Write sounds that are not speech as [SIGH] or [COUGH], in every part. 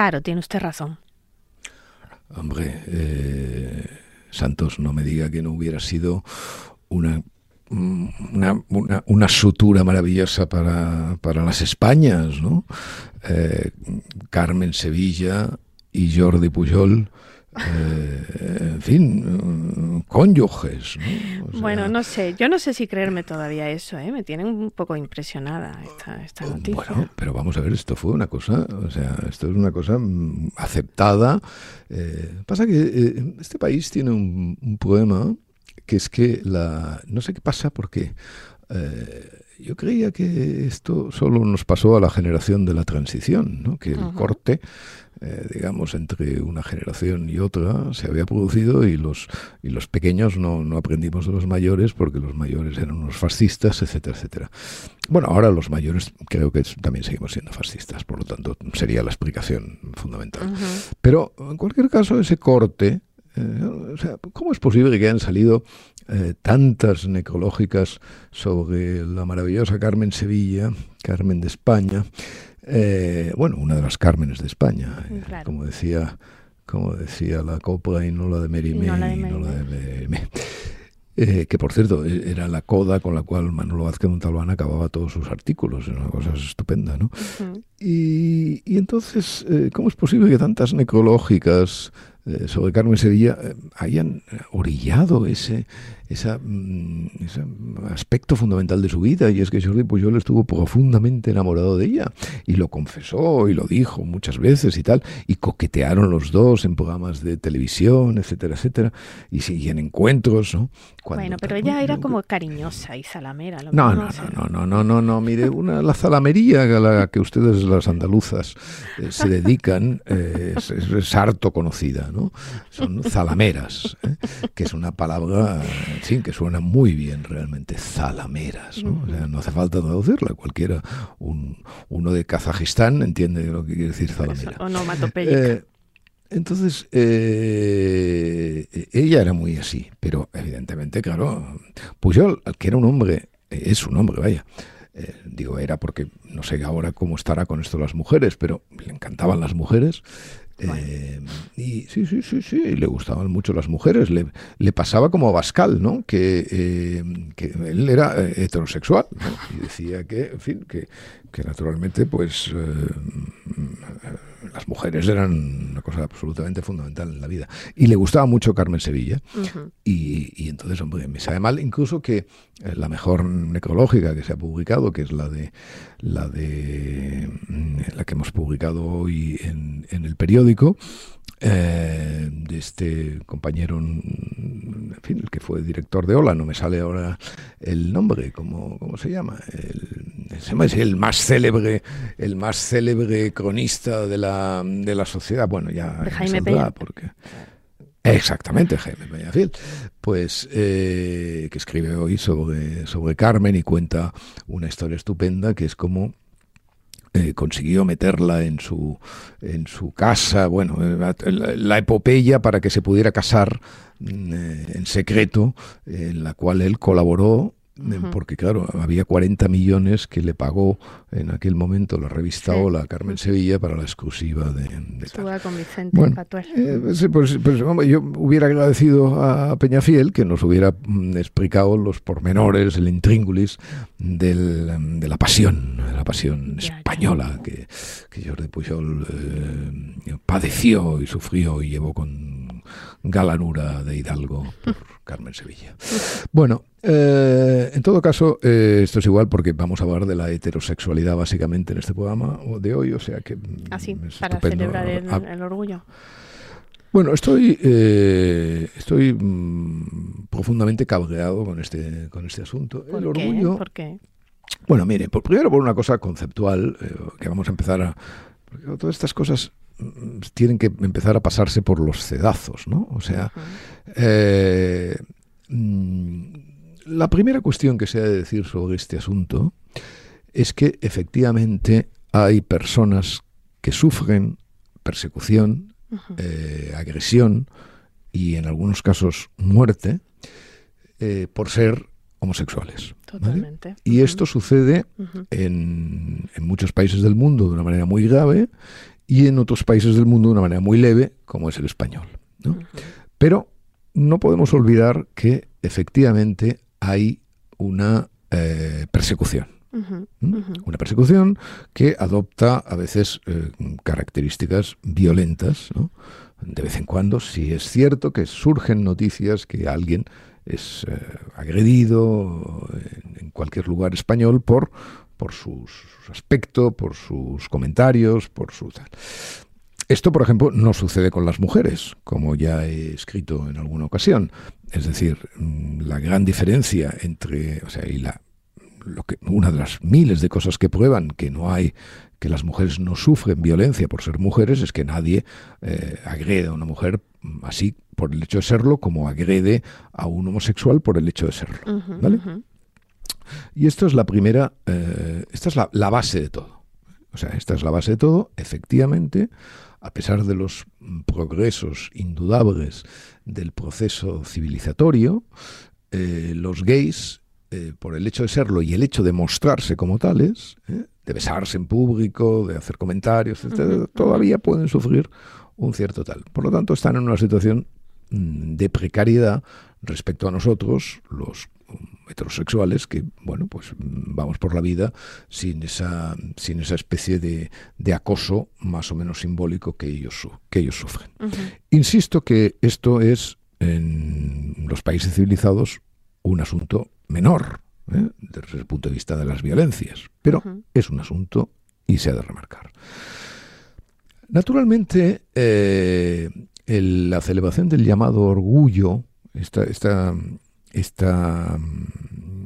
Claro, tiene usted razón. Hombre, eh, Santos, no me diga que no hubiera sido una una, una, sutura maravillosa para, para las Españas, ¿no? Eh, Carmen Sevilla y Jordi Pujol eh, en fin, cónyuges. bueno, no sé, yo no sé si creerme todavía eso, ¿eh? me tiene un poco impresionada esta, noticia. Bueno, pero vamos a ver, esto fue una cosa, o sea, esto es una cosa mm, aceptada. Eh, pasa que este país tiene un, un, problema que es que la, no sé qué pasa porque yo creía que esto solo nos pasó a la generación de la transición, ¿no? que el corte eh, digamos, entre una generación y otra se había producido y los, y los pequeños no, no aprendimos de los mayores porque los mayores eran unos fascistas, etcétera, etcétera. Bueno, ahora los mayores creo que también seguimos siendo fascistas, por lo tanto sería la explicación fundamental. Pero en cualquier caso, ese corte, eh, o sea, ¿cómo es posible que hayan salido eh, tantas necrológicas sobre la maravillosa Carmen Sevilla, Carmen de España? Eh, bueno, una de las Cármenes de España, eh, como decía como decía la Copla y no la de Merimé, no la de, eh, que por cierto e, era la coda con la cual Manolo Vázquez Montalbán acababa todos sus artículos, era una cosa estupenda, ¿no? y, y, entonces, ¿cómo es posible que tantas necrológicas sobre Carmen Sevilla hayan orillado ese, Mm, ese aspecto fundamental de su vida y es que Jordi Pujol estuvo profundamente enamorado de ella y lo confesó y lo dijo muchas veces y tal y coquetearon los dos en programas de televisión etcétera etcétera y siguen encuentros ¿no? bueno pero ella era como cariñosa y salamera no, no, no, no, no, no, no, mire una la zalamería a la que ustedes las andaluzas eh, se dedican eh, es, harto conocida no son zalameras ¿eh? que es una palabra Sí, que suena muy bien realmente, zalameras, ¿no? no hace falta traducirla, cualquiera, un, uno de Kazajistán entiende lo que quiere decir zalamera. Eh, entonces, eh, ella era muy así, pero evidentemente, claro, Pujol, que era un hombre, es un hombre, vaya, eh, digo, era porque no sé ahora cómo estará con esto las mujeres, pero le encantaban las mujeres, eh, y sí, sí, sí, sí, le gustaban mucho las mujeres. Le, le pasaba como a Bascal, ¿no? Que, eh, que él era eh, heterosexual y decía que, en fin, que, que naturalmente, pues las mujeres eran una cosa absolutamente fundamental en la vida. Y le gustaba mucho Carmen Sevilla. y, y, entonces, hombre, me sabe mal incluso que la mejor necrológica que se ha publicado, que es la de la de mm, la que hemos publicado hoy en, en el periódico, eh, de este compañero, en fin, el que fue director de Ola, no me sale ahora el nombre, ¿cómo, cómo se llama? El, es el más célebre, el más célebre cronista de la, de la sociedad. Bueno, ya de Jaime Peña. porque Exactamente, Jaime Peñafiel, pues eh, que escribe hoy sobre, sobre Carmen y cuenta una historia estupenda que es como eh, consiguió meterla en su, en su casa, bueno, eh, la, epopeya para que se pudiera casar mm, eh, en secreto, en la cual él colaboró porque claro, había 40 millones que le pagó en aquel momento la revista Hola Carmen Sevilla para la exclusiva de, de con Vicente bueno, eh, pues, pues, yo hubiera agradecido a Peñafiel que nos hubiera mm, explicado los pormenores, el intríngulis del, de la pasión, de la pasión española que, que Jordi Pujol eh, padeció y sufrió y llevó con galanura de Hidalgo por Carmen Sevilla. [LAUGHS] Bueno, eh, en todo caso, eh, esto es igual porque vamos a hablar de la heterosexualidad básicamente en este programa de hoy, o sea que... Así, mm, para celebrar ah. el, orgullo. Bueno, estoy, eh, estoy mm, profundamente cabreado con este, con este asunto. el orgullo. ¿Por qué? Bueno, mire, por, primero por una cosa conceptual, que vamos a empezar a. Porque todas estas cosas tienen que empezar a pasarse por los cedazos, ¿no? O sea, eh, mm, la primera cuestión que se ha de decir sobre este asunto es que efectivamente hay personas que sufren persecución, eh, agresión y en algunos casos muerte eh, por ser homosexuales. Totalmente. Y esto sucede en, en, muchos países del mundo de una manera muy grave y en otros países del mundo de una manera muy leve, como es el español. ¿no? Pero no podemos olvidar que efectivamente hay una eh, persecución. Una persecución que adopta a veces eh, características violentas, ¿no? de vez en cuando, si es cierto que surgen noticias que alguien es eh, agredido en, cualquier lugar español por, por su, aspecto, por sus comentarios, por su tal. Esto, por ejemplo, no sucede con las mujeres, como ya he escrito en alguna ocasión. Es decir, mm, la gran diferencia entre, o sea, y la, lo que, una de las miles de cosas que prueban que no hay que las mujeres no sufren violencia por ser mujeres es que nadie eh, agrede a una mujer así por el hecho de serlo como agrede a un homosexual por el hecho de serlo. ¿vale? Y esto es la primera, eh, esta es la, la, base de todo. O sea, esta es la base de todo. Efectivamente, a pesar de los progresos indudables del proceso civilizatorio, eh, los gays, por el hecho de serlo y el hecho de mostrarse como tales, de besarse en público, de hacer comentarios, todavía pueden sufrir un cierto tal. Por lo tanto, están en una situación mm, de precariedad respecto a nosotros, los mm, heterosexuales, que, bueno, pues vamos por la vida sin esa, sin esa especie de, de acoso más o menos simbólico que ellos, que ellos sufren. Insisto que esto es, en los países civilizados, un asunto menor, ¿eh? desde el punto de vista de las violencias. Pero es un asunto y se ha de remarcar. Naturalmente, eh, la celebración del llamado orgullo, esta, esta, esta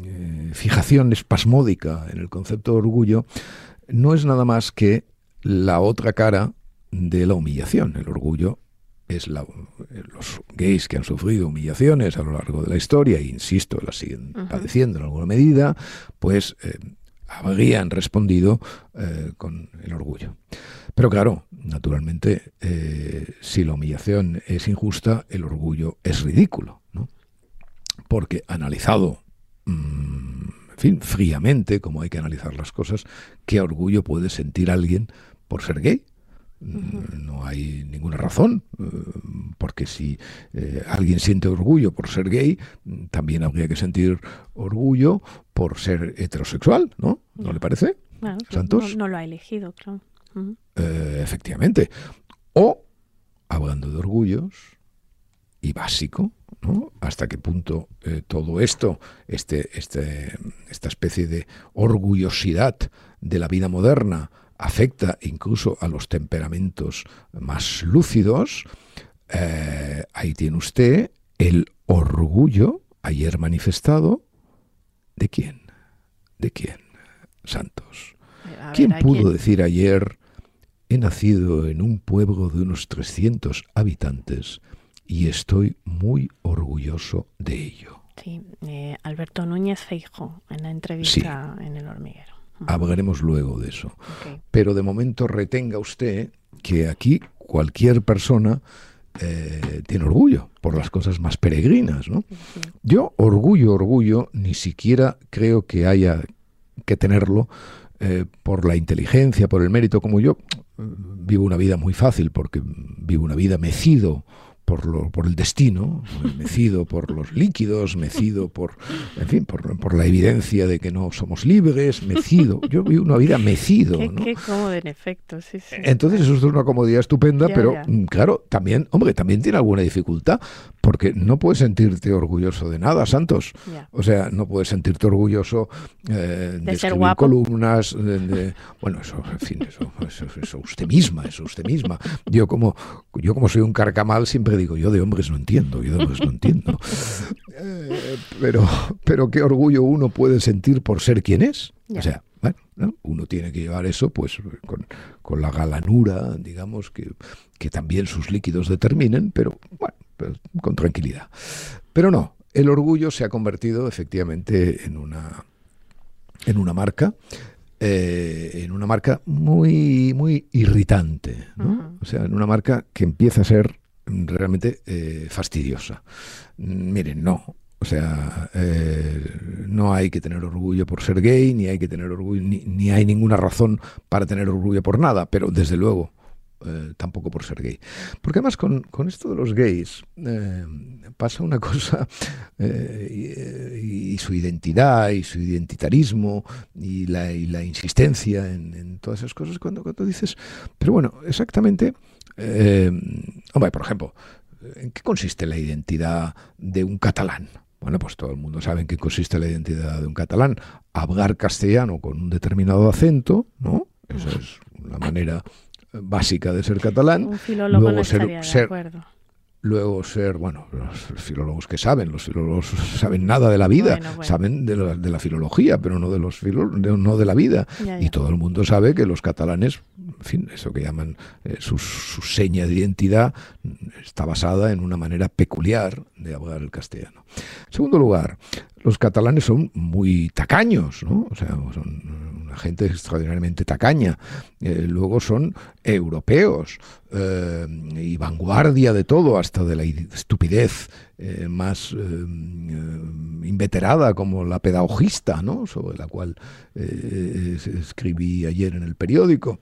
eh, fijación espasmódica en el concepto de orgullo, no es nada más que la otra cara de la humillación. El orgullo es la, los gays que han sufrido humillaciones a lo largo de la historia, e insisto, las siguen padeciendo en alguna medida, pues eh, habrían respondido eh, con el orgullo. Pero claro, naturalmente, eh, si la humillación es injusta, el orgullo es ridículo, ¿no? Porque analizado, mm, en fin, fríamente, como hay que analizar las cosas, ¿qué orgullo puede sentir alguien por ser gay? No hay ninguna razón, eh, porque si eh, alguien siente orgullo por ser gay, también habría que sentir orgullo por ser heterosexual, ¿no? ¿No le parece? Santos. No, lo ha elegido, claro. Eh, efectivamente. O, hablando de orgullos, y básico, ¿no? Hasta qué punto todo esto, este, este, esta especie de orgullosidad de la vida moderna, afecta incluso a los temperamentos más lúcidos, eh, ahí tiene usted el orgullo ayer manifestado de quién, de quién, Santos. ¿Quién pudo decir ayer, he nacido en un pueblo de unos 300 habitantes y estoy muy orgulloso de ello? Sí, eh, Alberto Núñez Feijo en la entrevista en el hormiguero. Hablaremos luego de eso. Pero de momento retenga usted que aquí cualquier persona eh, tiene orgullo por las cosas más peregrinas. ¿no? Yo, orgullo, orgullo, ni siquiera creo que haya que tenerlo eh, por la inteligencia, por el mérito, como yo vivo una vida muy fácil porque vivo una vida mecido por, lo, por el destino, mecido por los líquidos, mecido por, en fin, por, por, la evidencia de que no somos libres, mecido. Yo vivo una vida mecido. [LAUGHS] Qué, ¿no? qué cómodo, en efecto, sí, sí. Entonces eso es una comodidad estupenda, Ya, pero ya. mm, claro, también, hombre, también tiene alguna dificultad, porque no puedes sentirte orgulloso de nada, Santos. O sea, no puedes sentirte orgulloso eh, de, De ser escribir guapo. columnas, de, de- bueno, eso, en fin, eso, eso, eso usted misma, eso usted misma. Yo como, yo como soy un carcamal siempre digo, yo de hombres no entiendo, yo de hombres no entiendo. [LAUGHS] Eh, pero, pero qué orgullo uno puede sentir por ser quien es. O sea, Uno tiene que llevar eso pues con, la galanura, digamos, que, que, también sus líquidos determinen, pero bueno, pues, con tranquilidad. Pero no, el orgullo se ha convertido efectivamente en una, en una marca. Eh, en una marca muy muy irritante, o sea, en una marca que empieza a ser realmente eh, fastidiosa. Miren, no, o sea, eh, no hay que tener orgullo por ser gay, ni hay que tener orgullo, ni, hay ninguna razón para tener orgullo por nada, pero desde luego eh, tampoco por ser gay. Porque además con, esto de los gays eh, pasa una [LAUGHS] cosa, y, su identidad y su identitarismo y la, insistencia en, todas esas cosas, cuando, cuando dices, pero bueno, exactamente, hombre, por ejemplo, ¿en qué consiste la identidad de un catalán? Bueno, pues todo el mundo sabe en qué consiste la identidad de un catalán. Hablar castellano con un determinado acento, ¿no? Esa es la manera básica de ser catalán. Un filólogo Luego ser, de luego ser, bueno, los filólogos que saben, los filólogos saben nada de la vida, saben de la, de la, filología, pero no de los no de la vida. Y todo el mundo sabe que los catalanes, en fin, eso que llaman eh, su, seña de identidad, está basada en una manera peculiar de hablar el castellano. En segundo lugar, los catalanes son muy tacaños. O sea, son una gente extraordinariamente tacaña. Eh, luego son europeos eh, y vanguardia de todo, hasta de la estupidez más inveterada como la pedagogista. Sobre la cual escribí ayer en el periódico.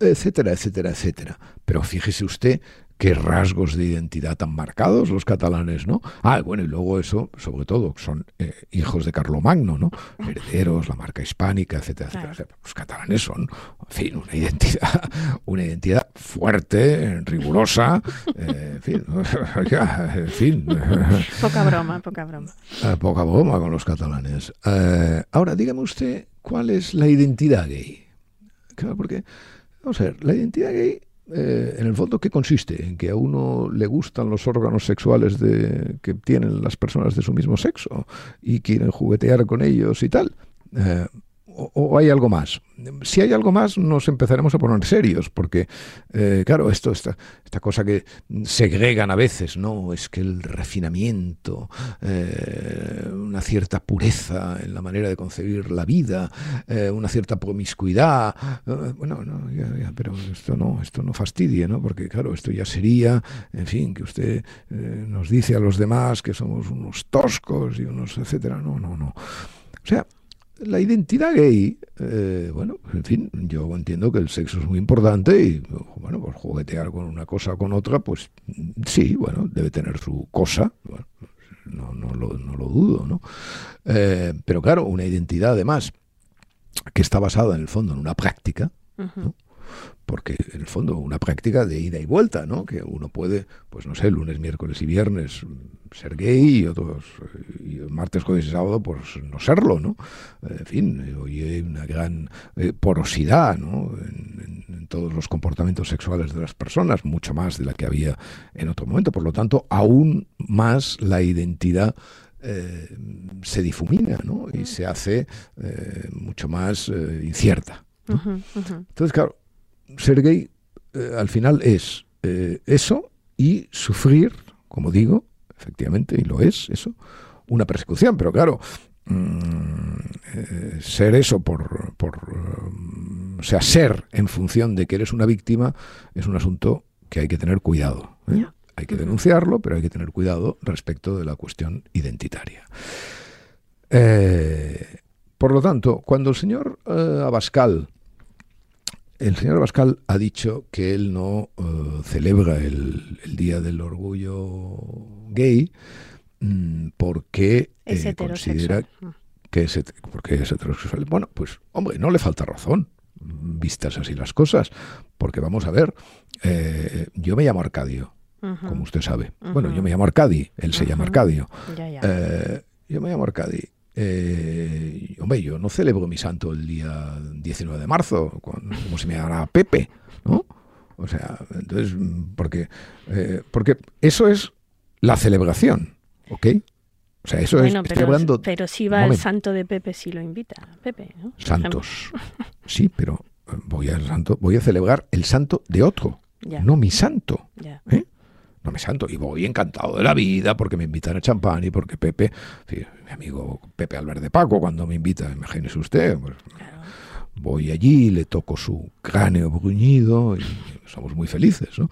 Etcétera, etcétera, etcétera. Pero fíjese usted qué rasgos de identidad tan marcados los catalanes, ¿no? Ah, bueno, y luego eso, sobre todo, son eh, hijos de Carlomagno, ¿no? Herederos, la marca hispánica, etcétera, etcétera. Los catalanes son, en fin, una identidad, [LAUGHS] una identidad fuerte, rigurosa, eh, en fin, [LAUGHS] en fin. [LAUGHS] Poca broma, poca broma. Eh, poca broma con los catalanes. ahora, dígame usted, ¿cuál es la identidad gay? Claro, porque, vamos a ver, la identidad gay eh, en el fondo, ¿qué consiste? En que a uno le gustan los órganos sexuales de, que tienen las personas de su mismo sexo y quieren juguetear con ellos y tal. Eh, o, hay algo más? Si hay algo más, nos empezaremos a poner serios, porque, eh, claro, esto, esta, esta cosa que segregan a veces, ¿no? Es que el refinamiento, eh, una cierta pureza en la manera de concebir la vida, eh, una cierta promiscuidad. bueno, no, pero esto no, esto no fastidie, ¿no? Porque, claro, esto ya sería, en fin, que usted nos dice a los demás que somos unos toscos y unos, etcétera. No, no, no. O sea, la identidad gay, eh, bueno, en fin, yo entiendo que el sexo es muy importante y, bueno, pues juguetear con una cosa o con otra, pues sí, bueno, debe tener su cosa, no, no, lo, no, lo, dudo, ¿no? Eh, pero claro, una identidad además que está basada en el fondo en una práctica, ¿no? Porque en el fondo una práctica de ida y vuelta, ¿no? Que uno puede, pues no sé, lunes, miércoles y viernes ser gay y otros y martes, jueves y sábado pues no serlo, ¿no? En fin, hoy hay una gran eh, porosidad, ¿no? En, todos los comportamientos sexuales de las personas, mucho más de la que había en otro momento. Por lo tanto, aún más la identidad eh, se difumina, ¿no? Y se hace eh, mucho más incierta. Entonces, claro, ser gay eh, al final es eh, eso y sufrir, como digo, efectivamente, y lo es eso, una persecución. Pero claro, mm, eh, ser eso por, por o sea, ser en función de que eres una víctima es un asunto que hay que tener cuidado. Hay que denunciarlo, pero hay que tener cuidado respecto de la cuestión identitaria. por lo tanto, cuando el señor Abascal el señor Abascal ha dicho que él no eh, celebra el, Día del Orgullo Gay mm, porque eh, considera que es, porque es heterosexual. Bueno, pues hombre, no le falta razón, vistas así las cosas, porque vamos a ver, eh, yo me llamo Arcadio, como usted sabe. Bueno, yo me llamo Arcadi, él se llama Arcadio. yo me llamo Arcadi eh, hombre, yo no celebro mi santo el día 19 de marzo, como si me llamara Pepe, ¿no? O sea, entonces, porque, eh, porque eso es la celebración, ¿ok? O sea, eso es, Bueno, pero, hablando... pero si va el santo de Pepe, si lo invita. Pepe, ¿no? Santos. [LAUGHS] Sí, pero eh, voy al santo, voy a celebrar el santo de otro, Ya. no mi santo. Ya. ¿eh? No mi santo. Y voy encantado de la vida porque me invitan a champán y porque Pepe, mi amigo Pepe Albert de Paco, cuando me invita, imagínese usted, pues, Claro. voy allí, le toco su cráneo bruñido y somos muy felices, ¿no?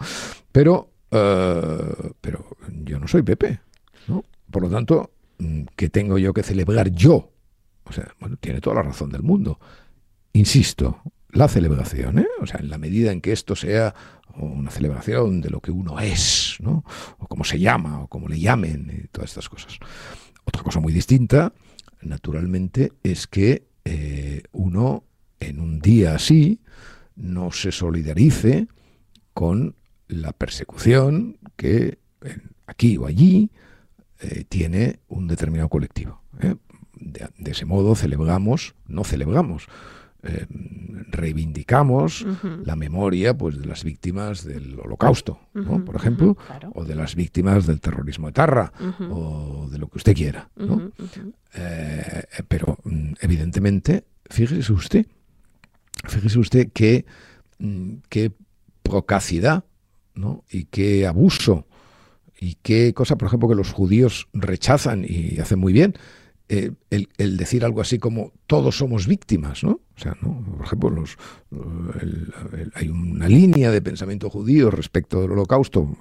Pero, eh, pero yo no soy Pepe, ¿no? Por lo tanto, mm, ¿qué tengo yo que celebrar yo? O sea, bueno, tiene toda la razón del mundo. Insisto, la celebración, ¿eh? O sea, en la medida en que esto sea una celebración de lo que uno es, ¿no? O cómo se llama, o cómo le llamen, y todas estas cosas. Otra cosa muy distinta, naturalmente, es que eh, uno en un día así no se solidarice con la persecución que aquí o allí eh, tiene un determinado colectivo. ¿eh? De ese modo celebramos, no celebramos, eh, reivindicamos la memoria pues de las víctimas del holocausto, por ejemplo, claro. o de las víctimas del terrorismo de Tarra, Ujú. o de lo que usted quiera. Eh, pero mm, evidentemente, fíjese usted, fíjese usted qué, mm, qué procacidad ¿no? y qué abuso y qué cosa, por ejemplo, que los judíos rechazan y hacen muy bien. Eh, el, el decir algo así como todos somos víctimas, ¿no? O sea, ¿no? por ejemplo, los, el- el- hay una línea de pensamiento judío respecto del holocausto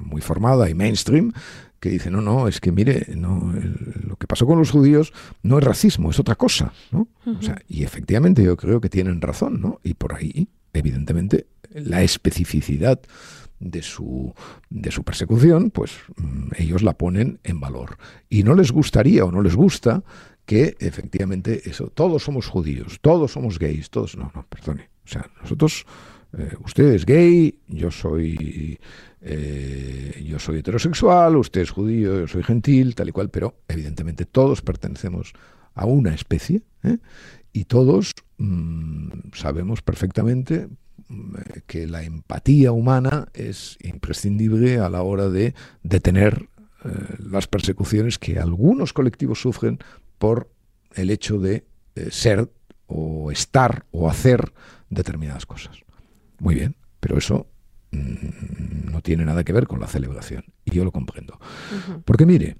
muy formada y mainstream que dice, no, no, es que mire, no, lo que pasó con los judíos no es racismo, es otra cosa, ¿no? O sea, y efectivamente yo creo que tienen razón, ¿no? Y por ahí, evidentemente, la especificidad de su, de su persecución, pues mm, ellos la ponen en valor. Y no les gustaría o no les gusta que efectivamente eso, todos somos judíos, todos somos gays, todos, no, no, perdone. O sea, nosotros, eh, usted es gay, yo soy, eh, yo soy heterosexual, usted es judío, yo soy gentil, tal y cual, pero evidentemente todos pertenecemos a una especie ¿eh? y todos mm, sabemos perfectamente que la empatía humana es imprescindible a la hora de detener eh, las persecuciones que algunos colectivos sufren por el hecho de eh, ser o estar o hacer determinadas cosas. Muy bien, pero eso mm, no tiene nada que ver con la celebración y yo lo comprendo. Porque mire,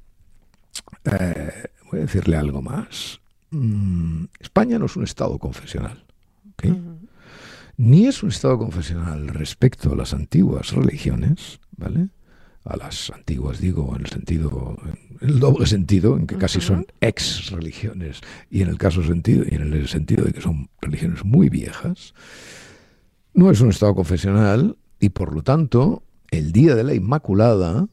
eh, voy a decirle algo más. Mm, España no es un Estado confesional. ¿ok? Ujú. Ni es un Estado confesional respecto a las antiguas religiones, ¿vale? A las antiguas, digo, en el sentido, en el doble sentido, en que casi son ex religiones, y en el caso sentido, y en el sentido de que son religiones muy viejas. No es un Estado confesional, y por lo tanto, el día de la Inmaculada,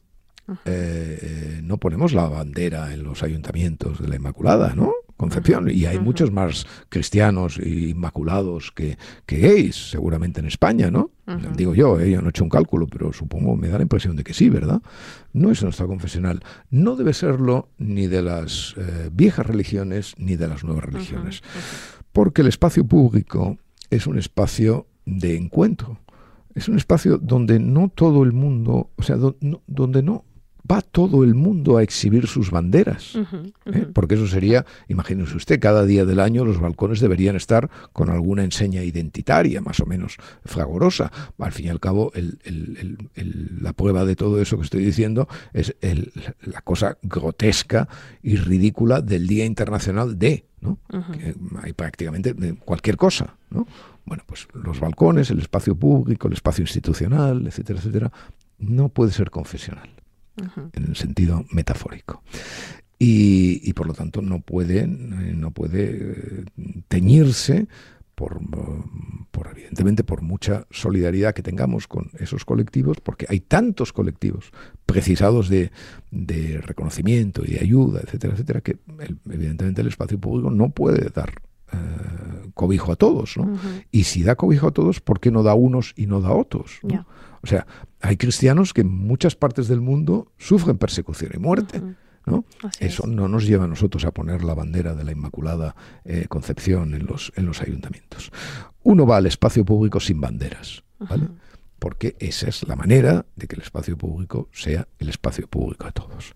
eh, no ponemos la bandera en los ayuntamientos de la Inmaculada, ¿no? Concepción. Y hay muchos más cristianos e inmaculados que, que gays, seguramente en España, ¿no? Digo yo, eh, yo no he hecho un cálculo, pero supongo, me da la impresión de que sí, ¿verdad? No es estado confesional. No debe serlo ni de las eh, viejas religiones ni de las nuevas religiones. Porque el espacio público es un espacio de encuentro. Es un espacio donde no todo el mundo, o sea, do- no- donde no va todo el mundo a exhibir sus banderas. ¿eh? Porque eso sería, imagínese usted, cada día del año los balcones deberían estar con alguna enseña identitaria, más o menos fragorosa. Al fin y al cabo, el- el- el- el- la prueba de todo eso que estoy diciendo es el- la cosa grotesca y ridícula del Día Internacional de, ¿no? Que hay prácticamente cualquier cosa, ¿no? Bueno, pues los balcones, el espacio público, el espacio institucional, etcétera, etcétera, no puede ser confesional Ujú. en el sentido metafórico. Y, y por lo tanto no puede, eh, no puede eh, teñirse por, por, evidentemente por mucha solidaridad que tengamos con esos colectivos, porque hay tantos colectivos precisados de, de reconocimiento y de ayuda, etcétera, etcétera, que el- evidentemente el espacio público no puede dar eh, cobijo a todos. Y si da cobijo a todos, ¿por qué no da a unos y no da a otros? no? O sea, hay cristianos que en muchas partes del mundo sufren persecución y muerte. ¿no? Eso es. no nos lleva a nosotros a poner la bandera de la Inmaculada eh, Concepción en los, en los ayuntamientos. Uno va al espacio público sin banderas, ¿vale? Porque esa es la manera de que el espacio público sea el espacio público de todos.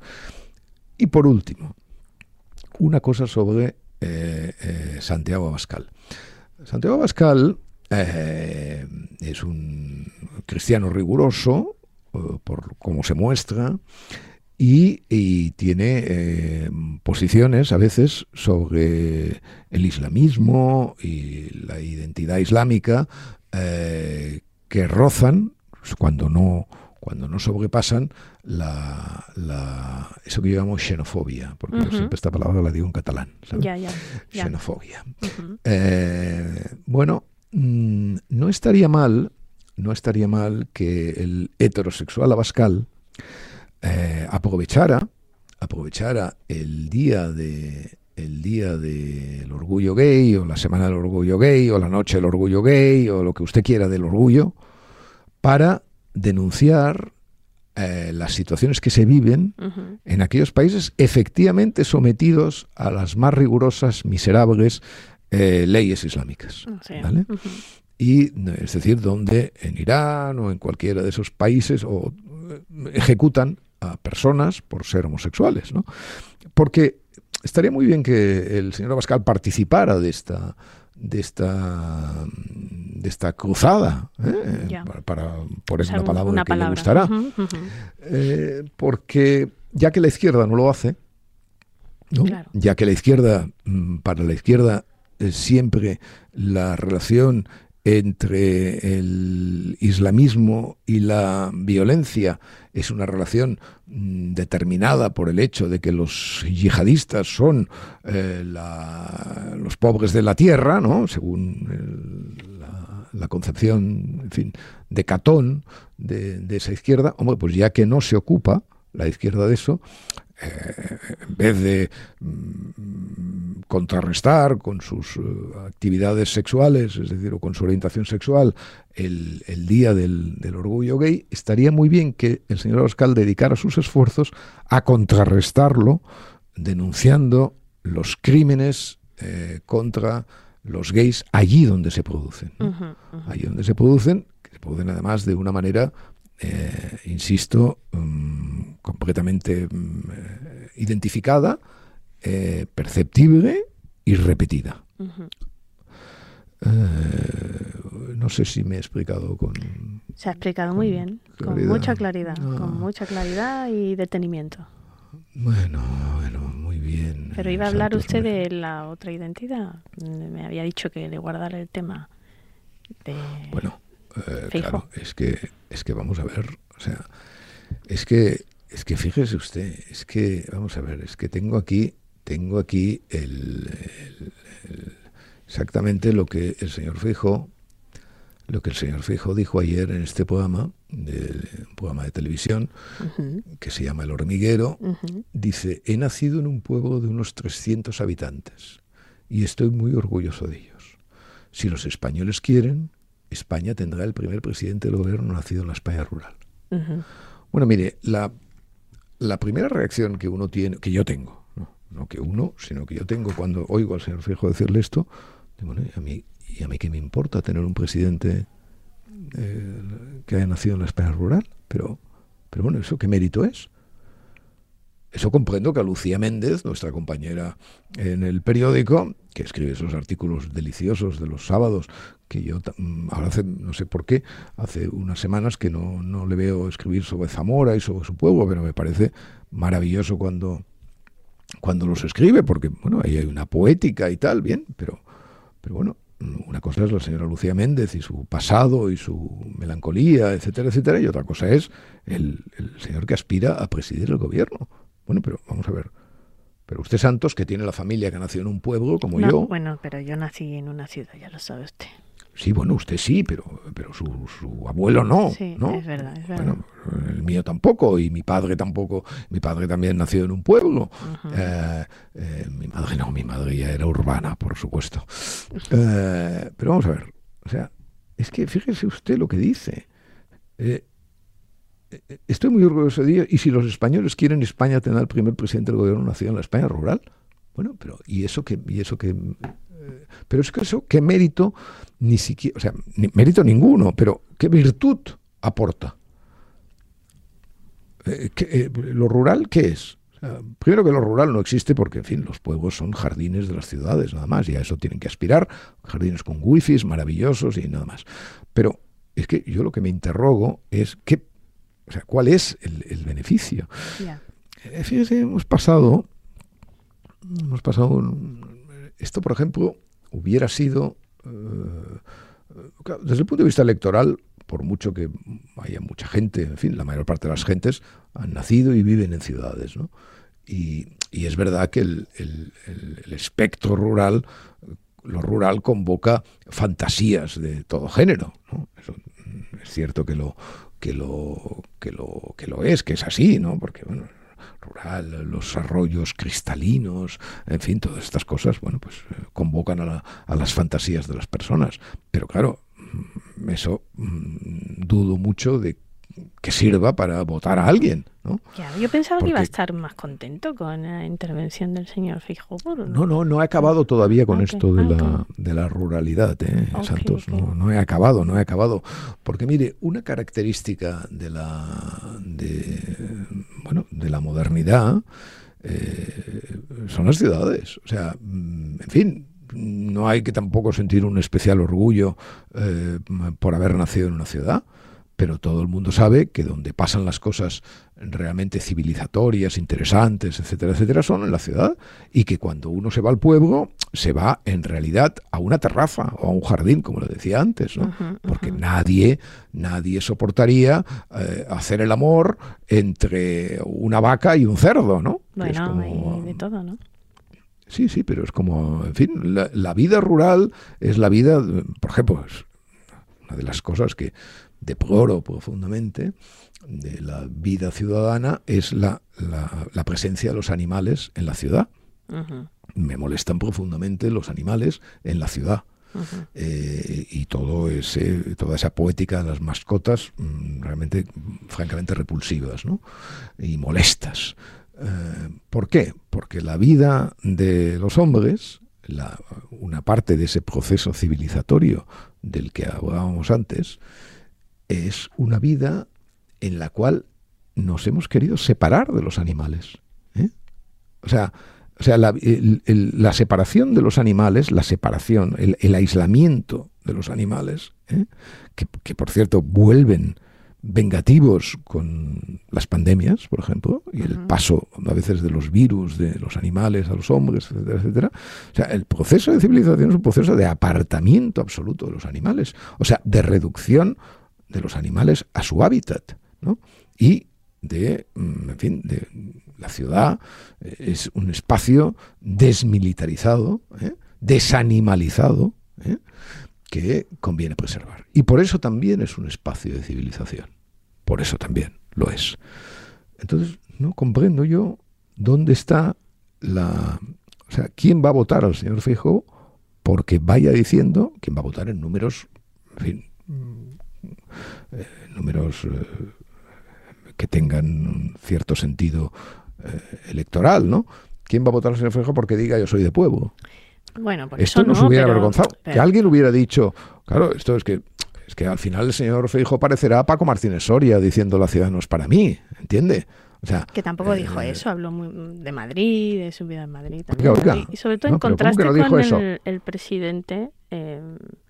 Y por último, una cosa sobre Santiago Abascal. Santiago Abascal es un cristiano riguroso, por cómo se muestra, y, tiene eh, posiciones a veces sobre el islamismo y la identidad islámica eh, que rozan cuando no cuando no sobrepasan la, eso que llamamos xenofobia, porque yo siempre esta palabra la digo en catalán, Xenofobia. Eh, bueno, mm, no estaría mal, no estaría mal que el heterosexual abascal eh, aprovechara, aprovechara el día de el día del orgullo gay o la semana del orgullo gay o la noche del orgullo gay o lo que usted quiera del orgullo para denunciar eh, las situaciones que se viven en aquellos países efectivamente sometidos a las más rigurosas, miserables eh, leyes islámicas. Y es decir, donde en Irán o en cualquiera de esos países o, ejecutan a personas por ser homosexuales, ¿no? Porque estaría muy bien que el señor Abascal participara de esta de esta de esta cruzada ¿eh? para, por una palabra que le gustará. Eh, porque ya que la izquierda no lo hace ya que la izquierda mm, para la izquierda eh, siempre la relación entre el islamismo y la violencia es una relación mm, determinada por el hecho de que los yihadistas son eh, los pobres de la tierra, ¿no? según la, concepción en fin, de Catón de, de esa izquierda, hombre, pues ya que no se ocupa la izquierda de eso, eh, en vez de mm, contrarrestar con sus eh, actividades sexuales, es decir, o con su orientación sexual, el, día del, orgullo gay, estaría muy bien que el señor Oscar dedicara sus esfuerzos a contrarrestarlo, denunciando los crímenes eh, contra los gays allí donde se producen. Allí donde se producen, que se producen además de una manera eh, insisto, mm, completamente mm, eh, identificada, eh, perceptible y repetida. no sé si me he explicado con... Se ha explicado muy bien, con mucha claridad, con ah. mucha claridad y detenimiento. Bueno, bueno, muy bien. Pero iba a hablar usted de la otra identidad. Me había dicho que le guardara el tema de... Bueno, claro, es que es que vamos a ver, o sea, es que, es que fíjese usted, es que, vamos a ver, es que tengo aquí, tengo aquí el, exactamente lo que el señor Fijo, lo que el señor Fijo dijo ayer en este programa, de, un programa de televisión, que se llama El Hormiguero, dice, he nacido en un pueblo de unos 300 habitantes y estoy muy orgulloso de ellos. Si los españoles quieren, España tendrá el primer presidente del gobierno nacido en la España rural. Bueno, mire, la, la, primera reacción que uno tiene, que yo tengo, no, que uno, sino que yo tengo cuando oigo al señor Fijo decirle esto, digo, a mí, ¿y a mí qué me importa tener un presidente eh, que haya nacido en la España rural? Pero, pero bueno, ¿eso qué mérito es? Eso comprendo que a Lucía Méndez, nuestra compañera en el periódico, que escribe esos artículos deliciosos de los sábados, que yo mm, ahora hace, no sé por qué, hace unas semanas que no, no le veo escribir sobre Zamora y sobre su pueblo, pero me parece maravilloso cuando, cuando los escribe, porque bueno, ahí hay una poética y tal, bien, pero, pero bueno, una cosa es la señora Lucía Méndez y su pasado y su melancolía, etcétera, etcétera, y otra cosa es el, el señor que aspira a presidir el gobierno. Bueno, pero vamos a ver. Pero usted, Santos, que tiene la familia que ha nacido en un pueblo como yo. Bueno, pero yo nací en una ciudad, ya lo sabe usted. Sí, bueno, usted sí, pero, pero su, abuelo no. Sí, ¿no? es verdad, es verdad. Bueno, el mío tampoco, y mi padre tampoco. Mi padre también nació en un pueblo. Eh, eh, mi madre no, mi madre ya era urbana, por supuesto. Eh, pero vamos a ver, o sea, es que fíjese usted lo que dice. Estoy muy orgulloso de ello. Y si los españoles quieren, España tener el primer presidente del gobierno nacido en la España rural. Bueno, pero ¿y eso que y eso que pero es que eso qué mérito ni siquiera, o sea, ni, mérito ninguno, pero qué virtud aporta. Eh, eh, lo rural qué es? primero que lo rural no existe porque, en fin, los pueblos son jardines de las ciudades, nada más, y a eso tienen que aspirar, jardines con wifis maravillosos y nada más. Pero es que yo lo que me interrogo es qué, o sea, cuál es el, beneficio. Eh, fíjese, hemos pasado, hemos pasado, esto por ejemplo hubiera sido, eh, desde el punto de vista electoral, por mucho que haya mucha gente, en fin, la mayor parte de las gentes han nacido y viven en ciudades, ¿no? Y, es verdad que el, espectro rural, lo rural convoca fantasías de todo género, ¿no? es cierto que lo, que lo, que lo, que lo es, que es así, ¿no? Porque, bueno, rural, los arroyos cristalinos, en fin, todas estas cosas, bueno, pues eh, convocan a, a las fantasías de las personas. Pero claro, mm, eso mm, dudo mucho de que sirva para votar a alguien. ¿no? yo pensaba que iba a estar más contento con la intervención del señor Fijo. No, no, no he acabado todavía con esto de, la, de la ruralidad, ¿eh, Santos. No, no he acabado, no he acabado. Porque mire, una característica de la, de, bueno, de la modernidad eh, son las ciudades. O sea, mm, en fin, no hay que tampoco sentir un especial orgullo eh, por haber nacido en una ciudad pero todo el mundo sabe que donde pasan las cosas realmente civilizatorias, interesantes, etcétera, etcétera, son en la ciudad y que cuando uno se va al pueblo se va en realidad a una terraza o a un jardín, como le decía antes, ¿no? Porque nadie, nadie soportaría eh, hacer el amor entre una vaca y un cerdo, ¿no? Bueno, de todo, ¿no? Sí, sí, pero es como, en fin, la, la vida rural es la vida, por ejemplo, es una de las cosas que deploro profundamente de la vida ciudadana es la, la, presencia de los animales en la ciudad. Me molestan profundamente los animales en la ciudad. Eh, y todo ese, toda esa poética de las mascotas mm, realmente francamente repulsivas ¿no? y molestas. Eh, ¿Por qué? Porque la vida de los hombres, la, una parte de ese proceso civilizatorio del que hablábamos antes, es una vida en la cual nos hemos querido separar de los animales. ¿eh? O sea, o sea la, la, separación de los animales, la separación, el, aislamiento de los animales, ¿eh? que, que, por cierto vuelven vengativos con las pandemias, por ejemplo, y el paso a veces de los virus de los animales a los hombres, etcétera, etcétera. O sea, el proceso de civilización es un proceso de apartamiento absoluto de los animales, o sea, de reducción de los animales a su hábitat, ¿no? Y de, mm, en fin, de la ciudad eh, es un espacio desmilitarizado, ¿eh? desanimalizado, ¿eh? que conviene preservar. Y por eso también es un espacio de civilización. Por eso también lo es. Entonces, no comprendo yo dónde está la... O sea, ¿quién va a votar al señor Fijo porque vaya diciendo, quién va a votar en números, en fin, eh, números eh, que tengan un cierto sentido eh, electoral, ¿no? ¿Quién va a votar al señor Feijó porque diga yo soy de pueblo? Bueno, esto nos hubiera avergonzado. Que alguien hubiera dicho, claro, esto es que es que al final el señor Feijo parecerá Paco Martínez Soria diciendo la ciudad no es para mí, ¿entiende? O sea, que tampoco dijo eso, habló muy de Madrid, de su vida en Madrid. Y sobre todo en contraste con el, el, presidente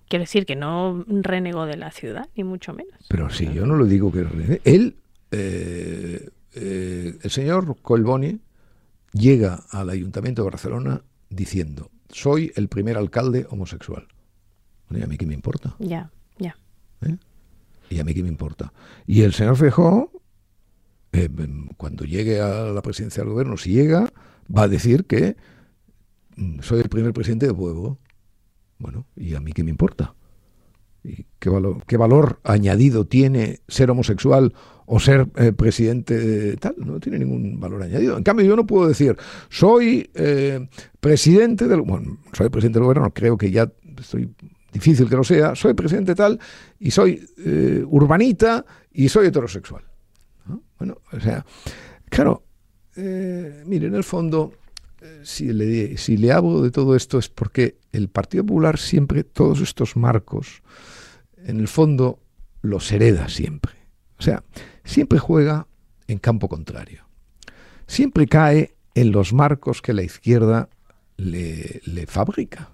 Quiero decir que no renegó de la ciudad, ni mucho menos. Pero sí, yo no lo digo que Él, eh, eh, el señor Colboni, llega al Ayuntamiento de Barcelona diciendo, soy el primer alcalde homosexual. ¿Y a mí qué me importa? Ya, ya. ¿Eh? ¿Y a mí qué me importa? Y el señor Fejó, cuando llegue a la presidencia del gobierno, si llega, va a decir que mm, soy el primer presidente de pueblo. Bueno, ¿y a mí qué me importa? ¿Y qué, valor, qué valor añadido tiene ser homosexual o ser eh, presidente tal? No tiene ningún valor añadido. En cambio, yo no puedo decir, soy eh, presidente del... Bueno, soy presidente del gobierno, creo que ya estoy difícil que lo sea, soy presidente tal y soy eh, urbanita y soy heterosexual. Bueno, o sea, claro, mire, en el fondo si le, si le hablo de todo esto es porque el Partido Popular siempre, todos estos marcos, en el fondo los hereda siempre. O sea, siempre juega en campo contrario. siempre cae en los marcos que la izquierda le, fabrica,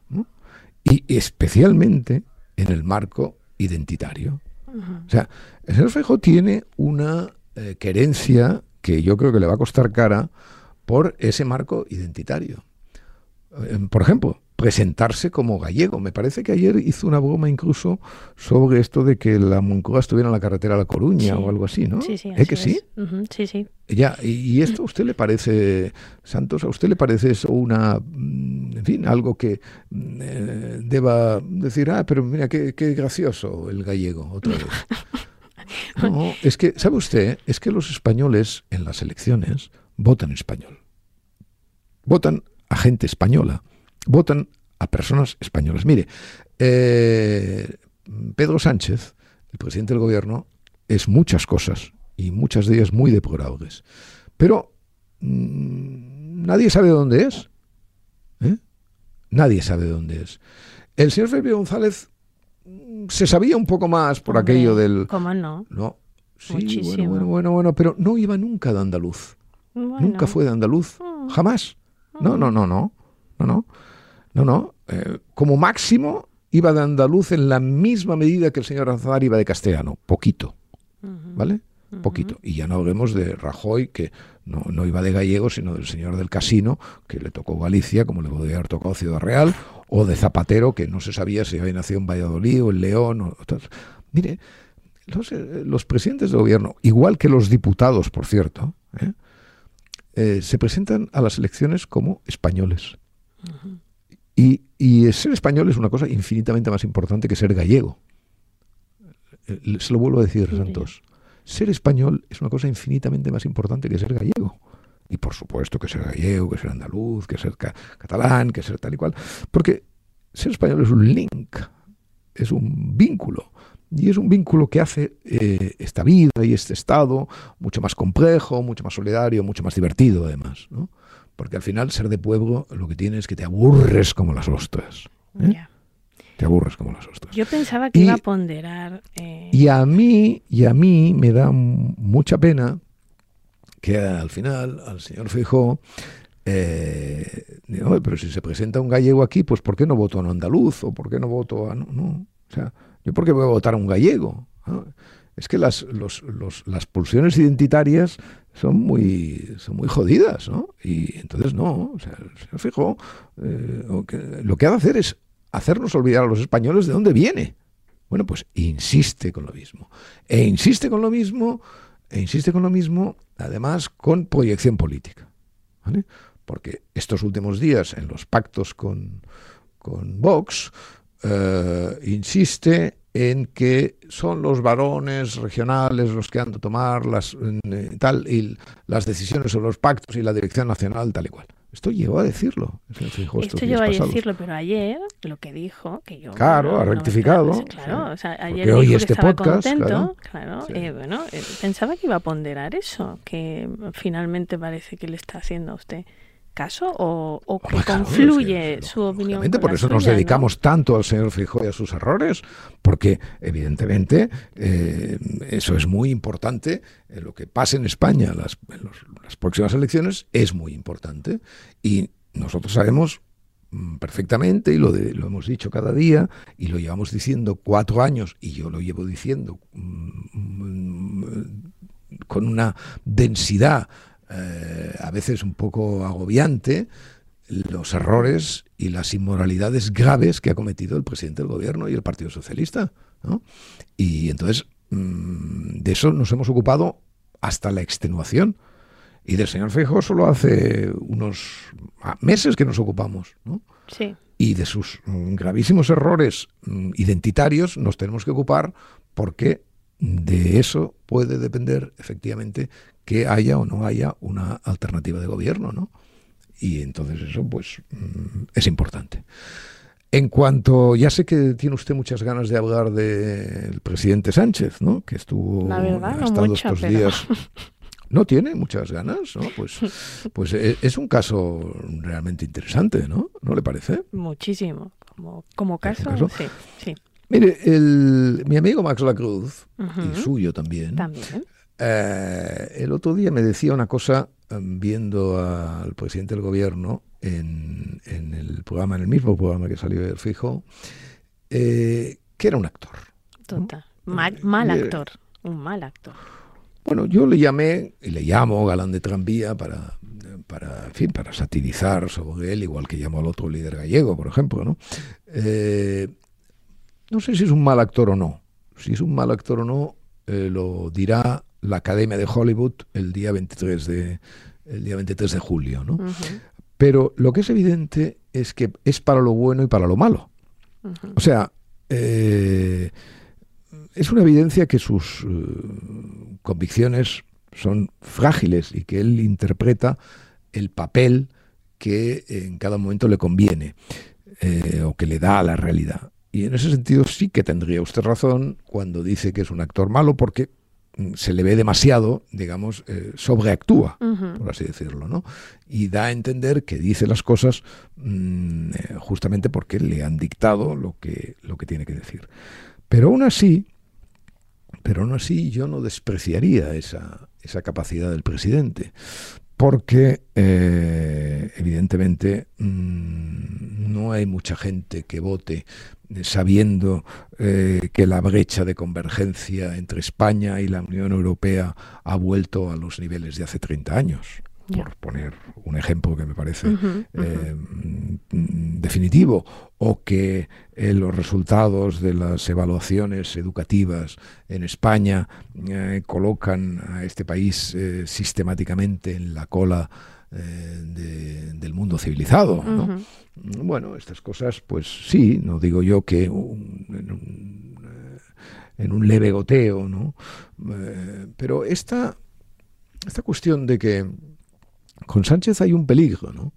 y especialmente en el marco identitario. O sea, el señor Fejo tiene una eh, querencia que yo creo que le va a costar cara por ese marco identitario. Eh, por ejemplo, presentarse como gallego. Me parece que ayer hizo una broma incluso sobre esto de que la Moncloa estuviera en la carretera a La Coruña o algo así, ¿no? Sí, sí. ¿Es que sí? Sí, sí. Ya, y, esto a usted le parece, Santos, a usted le parece eso una, mm, en fin, algo que mm, eh, deba decir, ah, pero mira, qué, qué gracioso el gallego, otra vez. [LAUGHS] No, es que, ¿sabe usted? Es que los españoles en las elecciones votan español. Votan a gente española votan a personas españolas. Mire, eh, Pedro Sánchez, el presidente del gobierno, es muchas cosas y muchas de ellas muy deplorables. Pero mm, nadie sabe dónde es. ¿eh? Nadie sabe dónde es. El señor Felipe González mm, se sabía un poco más por aquello del... ¿Cómo no? No. Sí, bueno, bueno, bueno, bueno, pero no iba nunca de andaluz. Nunca fue de andaluz. Mm. Jamás. No, no, no, no. No, no. No, no. Eh, como máximo iba de andaluz en la misma medida que el señor Azar iba de castellano, poquito. ¿Vale? Poquito. Y ya no hablemos de Rajoy, que no, iba de gallego, sino del señor del casino, que le tocó Galicia, como le podría haber tocado Ciudad Real, o de Zapatero, que no se sabía si había nacido en Valladolid o en León. O, Mire, eh, los, presidentes de gobierno, igual que los diputados, por cierto, ¿eh? Se presentan a las elecciones como españoles. Y, ser español es una cosa infinitamente más importante que ser gallego. Eh, se lo vuelvo a decir, Santos. Ser español es una cosa infinitamente más importante que ser gallego. Y por supuesto que ser gallego, que ser andaluz, que ser catalán, que ser tal y cual. Porque ser español es un link, es un vínculo. Y es un vínculo que hace eh, esta vida y este estado mucho más complejo, mucho más solidario, mucho más divertido además. ¿no? Porque al final ser de pueblo lo que tiene es que te aburres como las ostras. ¿eh? Te aburres como las ostras. Yo pensaba que iba a ponderar. Eh, y a mí, y a mí me da mucha pena que al final al señor Fijó eh, pero si se presenta un gallego aquí, pues ¿por qué no voto a un andaluz? ¿O por qué no voto a.? No, no. O sea, ¿yo por qué voy a votar a un gallego? Es que las, los, las pulsiones identitarias son muy, son muy jodidas, ¿no? Y entonces no, o sea, se fijó, eh, lo que ha de hacer es hacernos olvidar a los españoles de dónde viene. Bueno, pues insiste con lo mismo. E insiste con lo mismo, e insiste con lo mismo, además con proyección política. ¿vale? Porque estos últimos días, en los pactos con, con Vox, eh, insiste en que son los varones regionales los que han de tomar las eh, tal y las decisiones sobre los pactos y la dirección nacional tal y cual. Esto llegó a decirlo. Esto llegó a decirlo, pero ayer lo que dijo, que yo... Claro, ha rectificado. claro, o sea, ayer dijo que este estaba contento, claro, eh, bueno, eh, pensaba que iba a ponderar eso, que finalmente parece que le está haciendo a usted caso o, que confluye su opinión. por eso nos dedicamos tanto al señor Fijó y a sus errores, porque evidentemente eh, eso es muy importante. Eh, lo que pase en España las, en las próximas elecciones es muy importante y nosotros sabemos mm, perfectamente y lo, lo hemos dicho cada día y lo llevamos diciendo cuatro años y yo lo llevo diciendo mm, mm, con una densidad eh, a veces un poco agobiante los errores y las inmoralidades graves que ha cometido el presidente del gobierno y el Partido Socialista. Y entonces mm, de eso nos hemos ocupado hasta la extenuación. Y del señor Feijóo solo hace unos meses que nos ocupamos. Y de sus mm, gravísimos errores mm, identitarios nos tenemos que ocupar porque de eso puede depender efectivamente que haya o no haya una alternativa de gobierno, ¿no? Y entonces eso, pues, mm, es importante. En cuanto, ya sé que tiene usted muchas ganas de hablar del presidente Sánchez, ¿no? Que estuvo hasta estos días. No tiene muchas ganas, ¿no? Pues, [LAUGHS] pues e, es un caso realmente interesante, ¿no? ¿No le parece? Muchísimo. Como, como caso, sí, sí. Mire, el, mi amigo Max Lacruz, y suyo también, ¿También? Eh, el otro día me decía una cosa em, viendo al presidente del gobierno en, el programa, en el mismo programa que salió del Fijo, eh, que era un actor. Total. Mal, mal actor. Un mal actor. Bueno, yo le llamé, y le llamo galán de tranvía para, para, en fin, para satirizar sobre él, igual que llamo al otro líder gallego, por ejemplo, ¿no? Eh, no sé si es un mal actor o no. Si es un mal actor o no, eh, lo dirá la Academia de Hollywood el día 23 de, el día 23 de julio, ¿no? Pero lo que es evidente es que es para lo bueno y para lo malo. O sea, eh, es una evidencia que sus convicciones son frágiles y que él interpreta el papel que en cada momento le conviene eh, o que le da a la realidad. Y en ese sentido sí que tendría usted razón cuando dice que es un actor malo porque se le ve demasiado, digamos, eh, sobreactúa, por así decirlo, ¿no? Y da a entender que dice las cosas mm, eh, justamente porque le han dictado lo que, lo que tiene que decir. Pero aún así, pero aún así yo no despreciaría esa, esa capacidad del presidente, porque eh, evidentemente mm, no hay mucha gente que vote eh, sabiendo eh, que la brecha de convergencia entre España y la Unión Europea ha vuelto a los niveles de hace 30 años por poner un ejemplo que me parece eh, mm, definitivo, o que eh, los resultados de las evaluaciones educativas en España eh, colocan a este país sistemáticamente en la cola del mundo civilizado. Bueno, estas cosas, pues sí, no digo yo que en, un, en, un, leve goteo, ¿no? pero esta, esta cuestión de que con Sánchez hay un peligro, ¿no?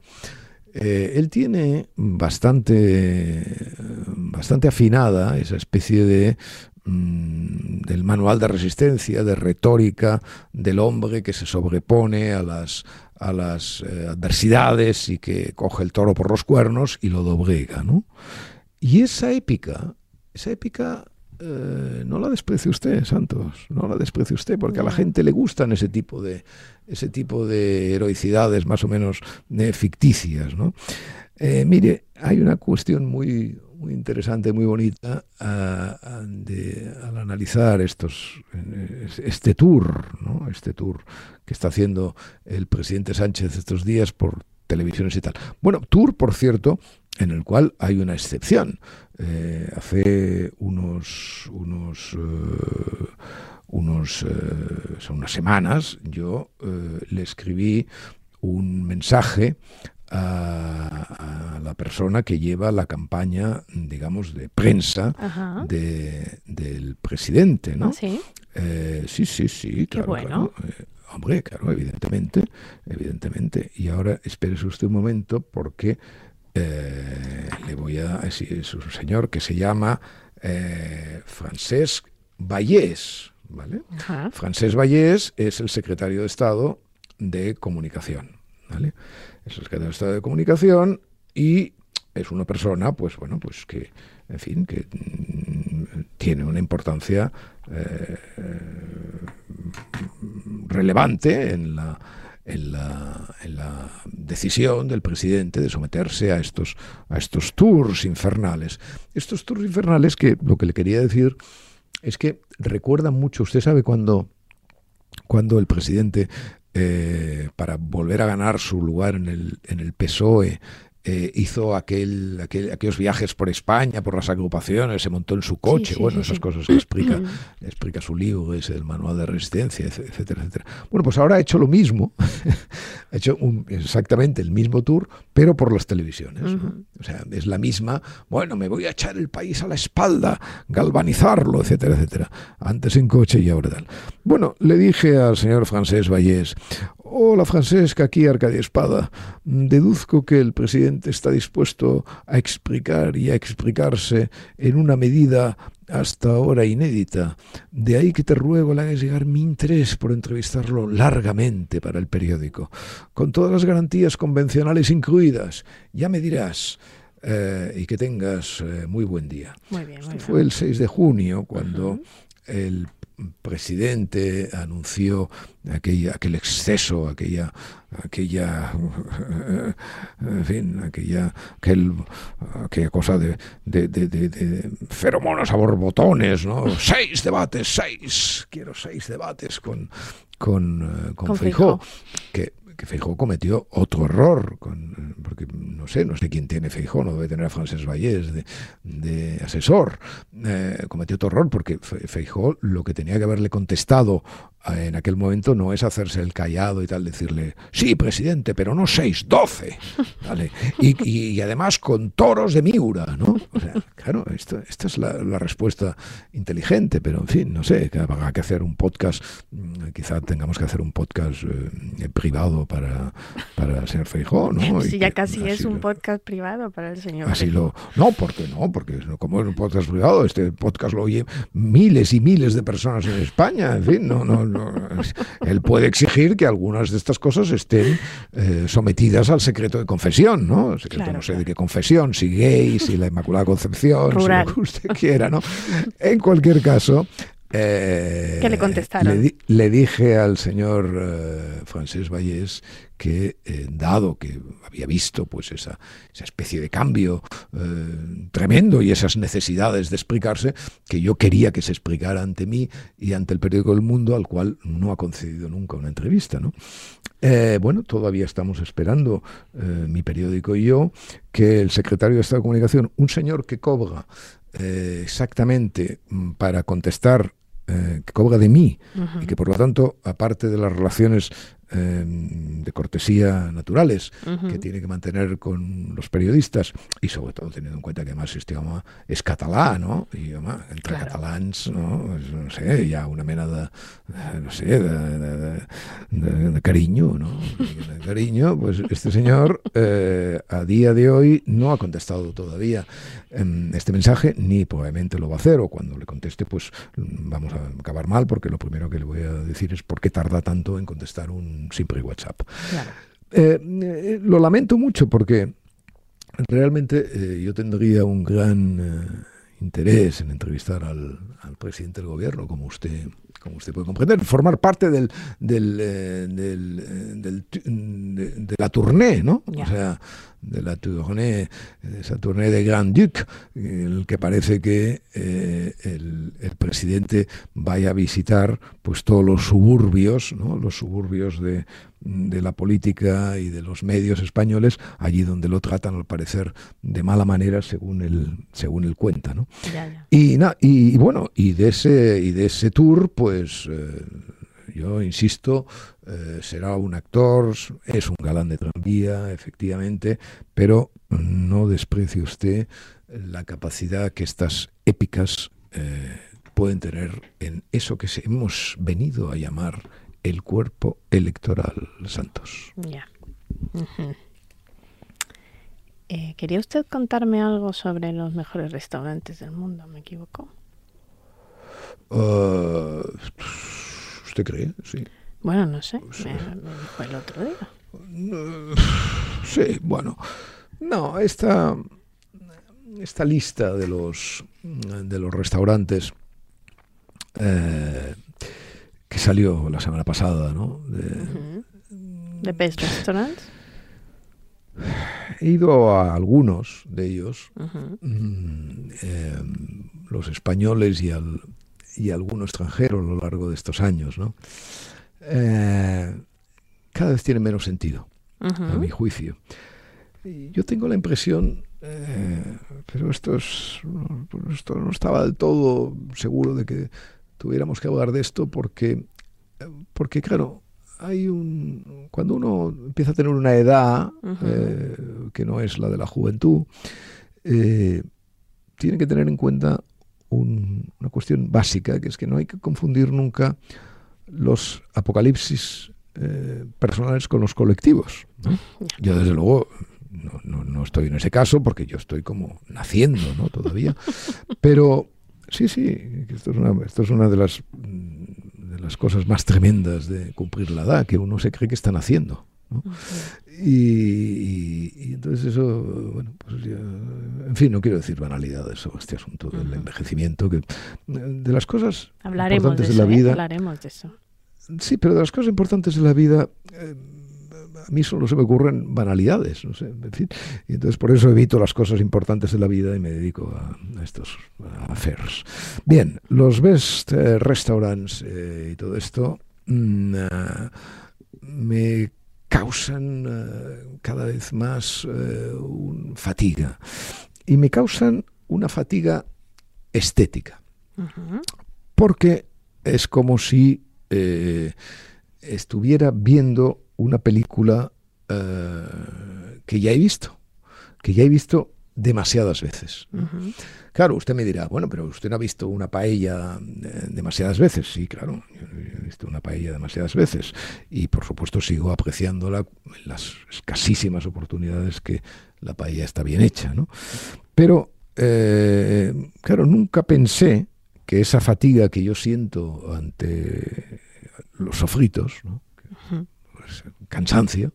Eh, él tiene bastante, bastante afinada esa especie de mm, del manual de resistencia, de retórica del hombre que se sobrepone a las, a las eh, adversidades y que coge el toro por los cuernos y lo doblega, ¿no? Y esa épica, esa épica eh, no la desprecie usted, Santos, no la desprecie usted, porque a la gente le gustan ese tipo de, ese tipo de heroicidades más o menos eh, ficticias. ¿no? Eh, mire, hay una cuestión muy, muy interesante, muy bonita al analizar estos, este tour, ¿no? este tour que está haciendo el presidente Sánchez estos días por televisiones y tal. Bueno, tour, por cierto, en el cual hay una excepción. Eh, hace unos unos eh, unos eh, son unas semanas yo le escribí un mensaje a, la persona que lleva la campaña, digamos, de prensa de, del presidente, ¿no? ¿Ah, sí? sí, sí, sí, claro, claro. hombre, claro, evidentemente, evidentemente. Y ahora espérese usted un momento porque eh, le voy a decir, es un señor que se llama eh, Francesc Vallés, ¿vale? Francesc Vallés es el secretario de Estado de Comunicación, ¿vale? Es el secretario de Estado de Comunicación y es una persona, pues bueno, pues que, en fin, que mm, tiene una importancia eh, relevante en la en la, en la, decisión del presidente de someterse a estos, a estos tours infernales. Estos tours infernales que lo que le quería decir es que recuerdan mucho, usted sabe cuando, cuando el presidente, eh, para volver a ganar su lugar en el, en el PSOE, eh, hizo aquel, aquellos viajes por España, por las agrupaciones, se montó en su coche, bueno, esas cosas que explica, explica su libro, ese el manual de resistencia, etcétera, etcétera. Bueno, pues ahora ha hecho lo mismo, [LAUGHS] ha hecho exactamente el mismo tour, pero por las televisiones. O sea, es la misma, bueno, me voy a echar el país a la espalda, galvanizarlo, etcétera, etcétera. Antes en coche y ahora tal. Bueno, le dije al señor Francés Vallés, Hola Francesca, aquí Arcadia Espada. Deduzco que el presidente está dispuesto a explicar y a explicarse en una medida hasta ahora inédita. De ahí que te ruego le hagas llegar mi interés por entrevistarlo largamente para el periódico, con todas las garantías convencionales incluidas. Ya me dirás. Eh, y que tengas eh, muy buen día. Muy bien, Esto fue el 6 de junio cuando el presidente anunció aquella, aquel exceso, aquella, aquella, en fin, aquella, aquel, aquella cosa de, de, de, de, feromonas a borbotones, ¿no? [LAUGHS] Seis debates, seis, quiero seis debates con, con, eh, con, con que que Feijó cometió otro error, porque no sé, no sé quién tiene Feijó, no debe tener a Francés Vallés de, asesor, eh, cometió otro error porque Feijó lo que tenía que haberle contestado en aquel momento no es hacerse el callado y tal, decirle, sí, presidente, pero no seis, doce. [LAUGHS] ¿vale? Y, además con toros de Miura, ¿no? O sea, claro, esto, esta es la, respuesta inteligente, pero en fin, no sé, habrá que hacer un podcast, mm, quizá tengamos que hacer un podcast eh, privado para, para el señor Feijó, ¿no? [LAUGHS] Sí, ya casi es un podcast privado para el señor así Lo, no, porque no, porque como es un podcast privado, este podcast lo oye miles y miles de personas en España, en fin, no, no él puede exigir que algunas de estas cosas estén eh, sometidas al secreto de confesión, ¿no? El secreto no sé de qué confesión, si gay, si la Inmaculada Concepción, si lo que usted quiera, ¿no? En cualquier caso, eh, ¿Qué le contestaron? Le, dije al señor eh, Francés Vallés que, eh, dado que había visto pues esa, esa especie de cambio eh, tremendo y esas necesidades de explicarse, que yo quería que se explicara ante mí y ante el periódico El Mundo, al cual no ha concedido nunca una entrevista. ¿no? bueno, todavía estamos esperando, mi periódico y yo, que el secretario de Estado de Comunicación, un señor que cobra exactamente mm, para contestar eh, que cobra de mí y que por lo tanto, aparte de las relaciones Em, de cortesía naturales que tiene que mantener con los periodistas y sobre todo teniendo en cuenta que además este idioma es catalán, ¿no? Y entre catalans, ¿no? No sé, ya una mena de, no sé, de, de, cariño, ¿no? De cariño, pues este señor eh, a día de hoy no ha contestado todavía em, este mensaje, ni probablemente lo va a hacer, o cuando le conteste, pues vamos a acabar mal, porque lo primero que le voy a decir es por qué tarda tanto en contestar un siempre WhatsApp. Eh, eh, lo lamento mucho porque realmente eh, yo tendría un gran interés en entrevistar al, presidente del gobierno, como usted, como usted puede comprender, formar parte del, del, del, de, la tournée, ¿no? O sea, de la tournée, esa tournée de Grand Duc, en el que parece que eh, el, presidente vaya a visitar pues todos los suburbios, ¿no? los suburbios de, de, la política y de los medios españoles, allí donde lo tratan al parecer de mala manera según él, según él cuenta. ¿no? Y, y, bueno, y de ese, y de ese tour, pues eh, yo insisto, eh, será un actor, es un galán de tranvía, efectivamente, pero no desprecie usted la capacidad que estas épicas eh, pueden tener en eso que hemos venido a llamar el cuerpo electoral, Santos. Ya. Eh, ¿Quería usted contarme algo sobre los mejores restaurantes del mundo? ¿Me equivoco? Uh, ¿Usted cree? Sí. Bueno, no sé, me, dijo el otro día. [LAUGHS] Sí, bueno. No, esta, esta lista de los, de los restaurantes eh, que salió la semana pasada, ¿no? De, ¿De Best Restaurants? [SIGHS] He ido a algunos de ellos, mm, eh, los españoles y, al, y alguno extranjero a lo largo de estos años, ¿no? Eh, cada vez tiene menos sentido, a mi juicio. yo tengo la impresión, eh, pero esto, es, esto no estaba del todo seguro de que tuviéramos que hablar de esto porque, porque claro, hay un cuando uno empieza a tener una edad eh, que no es la de la juventud, tiene que tener en cuenta una cuestión básica, que es que no hay que confundir nunca los apocalipsis eh, personales con los colectivos. Yo desde luego no, no, estoy en ese caso porque yo estoy como naciendo ¿no? todavía, pero sí, sí, esto es una, esto es una de, las, de las cosas más tremendas de cumplir la edad, que uno se cree que está naciendo. Y, entonces eso, bueno, pues ya, en fin, no quiero decir banalidades sobre este asunto del envejecimiento, que de las cosas importantes de, la ¿eh? vida. Hablaremos de eso. Sí, pero de las cosas importantes de la vida, eh, a mí solo se me ocurren banalidades, no sé, en fin. Y entonces por eso evito las cosas importantes de la vida y me dedico a, estos affairs. Bien, los best eh, restaurants y todo esto mm, me causan eh, cada vez más eh, fatiga. Y me causan una fatiga estética. Porque es como si eh, estuviera viendo una película que ya he visto, que ya he visto demasiadas veces. Claro, usted me dirá, bueno, pero usted no ha visto una paella eh, demasiadas veces. Sí, claro, yo he visto una paella demasiadas veces. Y por supuesto sigo apreciándola en las escasísimas oportunidades que la paella está bien hecha, ¿no? Pero, eh, claro, nunca pensé que esa fatiga que yo siento ante los sofritos, ¿no? Pues, cansancio,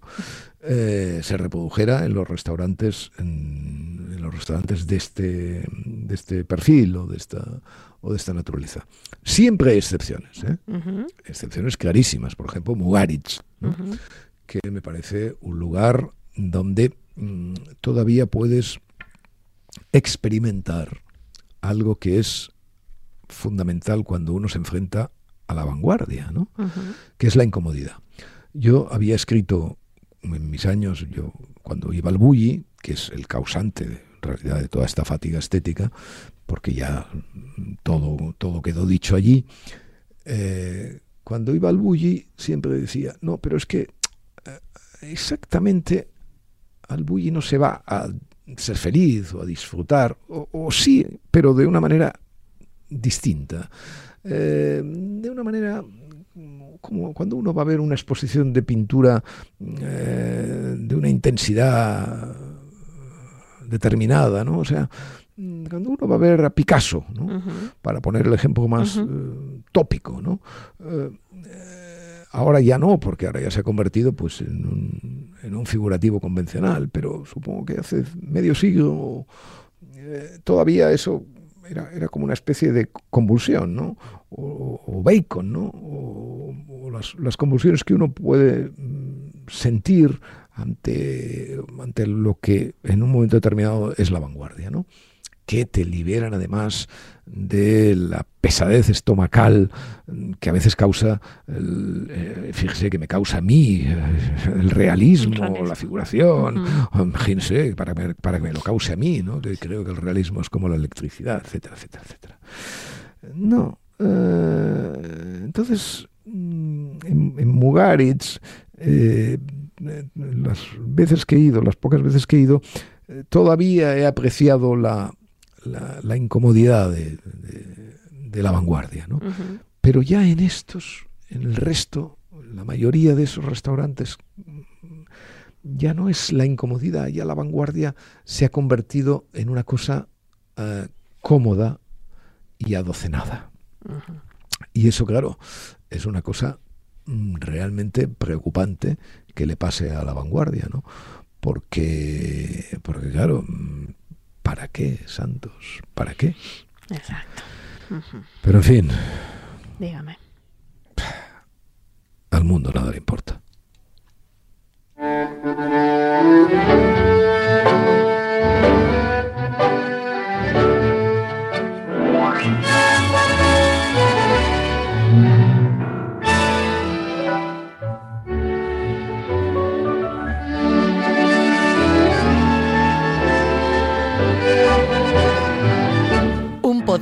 eh, se reprodujera en los restaurantes en, los restaurantes de este de este perfil o de esta o de esta naturaleza siempre hay excepciones ¿eh? excepciones clarísimas por ejemplo Mugaritz que me parece un lugar donde mm, todavía puedes experimentar algo que es fundamental cuando uno se enfrenta a la vanguardia, ¿no? que es la incomodidad. Yo había escrito en mis años, yo cuando iba al bulli, que es el causante en realidad de toda esta fatiga estética, porque ya todo, todo quedó dicho allí, eh, cuando iba al bulli siempre decía, no, pero es que eh, exactamente al bulli no se va a ser feliz o a disfrutar, o, sí, pero de una manera distinta, eh, de una manera como cuando uno va a ver una exposición de pintura eh, de una intensidad determinada, ¿no? O sea, cuando uno va a ver a Picasso, ¿no? Para poner el ejemplo más eh, tópico, ¿no? Eh, ahora ya no, porque ahora ya se ha convertido pues en un, en un figurativo convencional, pero supongo que hace medio siglo todavía eso era, era, como una especie de convulsión, ¿no? O, bacon, ¿no? O, las, convulsiones que uno puede mm, sentir ante, ante lo que en un momento determinado es la vanguardia, ¿no? que te liberan además de la pesadez estomacal mm, que a veces causa, eh, fíjese que me causa a mí eh, el realismo, la figuración, imagínese, para, para que me lo cause a mí, ¿no? creo que el realismo es como la electricidad, etcétera, etcétera, etcétera. No. Eh, entonces, Mm, en, Mugaritz, eh, las veces que he ido, las pocas veces que he ido, todavía he apreciado la, la, incomodidad de, la vanguardia. ¿no? Pero ya en estos, en el resto, la mayoría de esos restaurantes, ya no es la incomodidad, ya la vanguardia se ha convertido en una cosa eh, cómoda y adocenada. Y eso, claro, es una cosa mm, realmente preocupante que le pase a la vanguardia, ¿no? Porque, porque claro, mm, ¿para qué, Santos? ¿Para qué? Exacto. Pero en fin. Dígame. Al mundo nada le importa.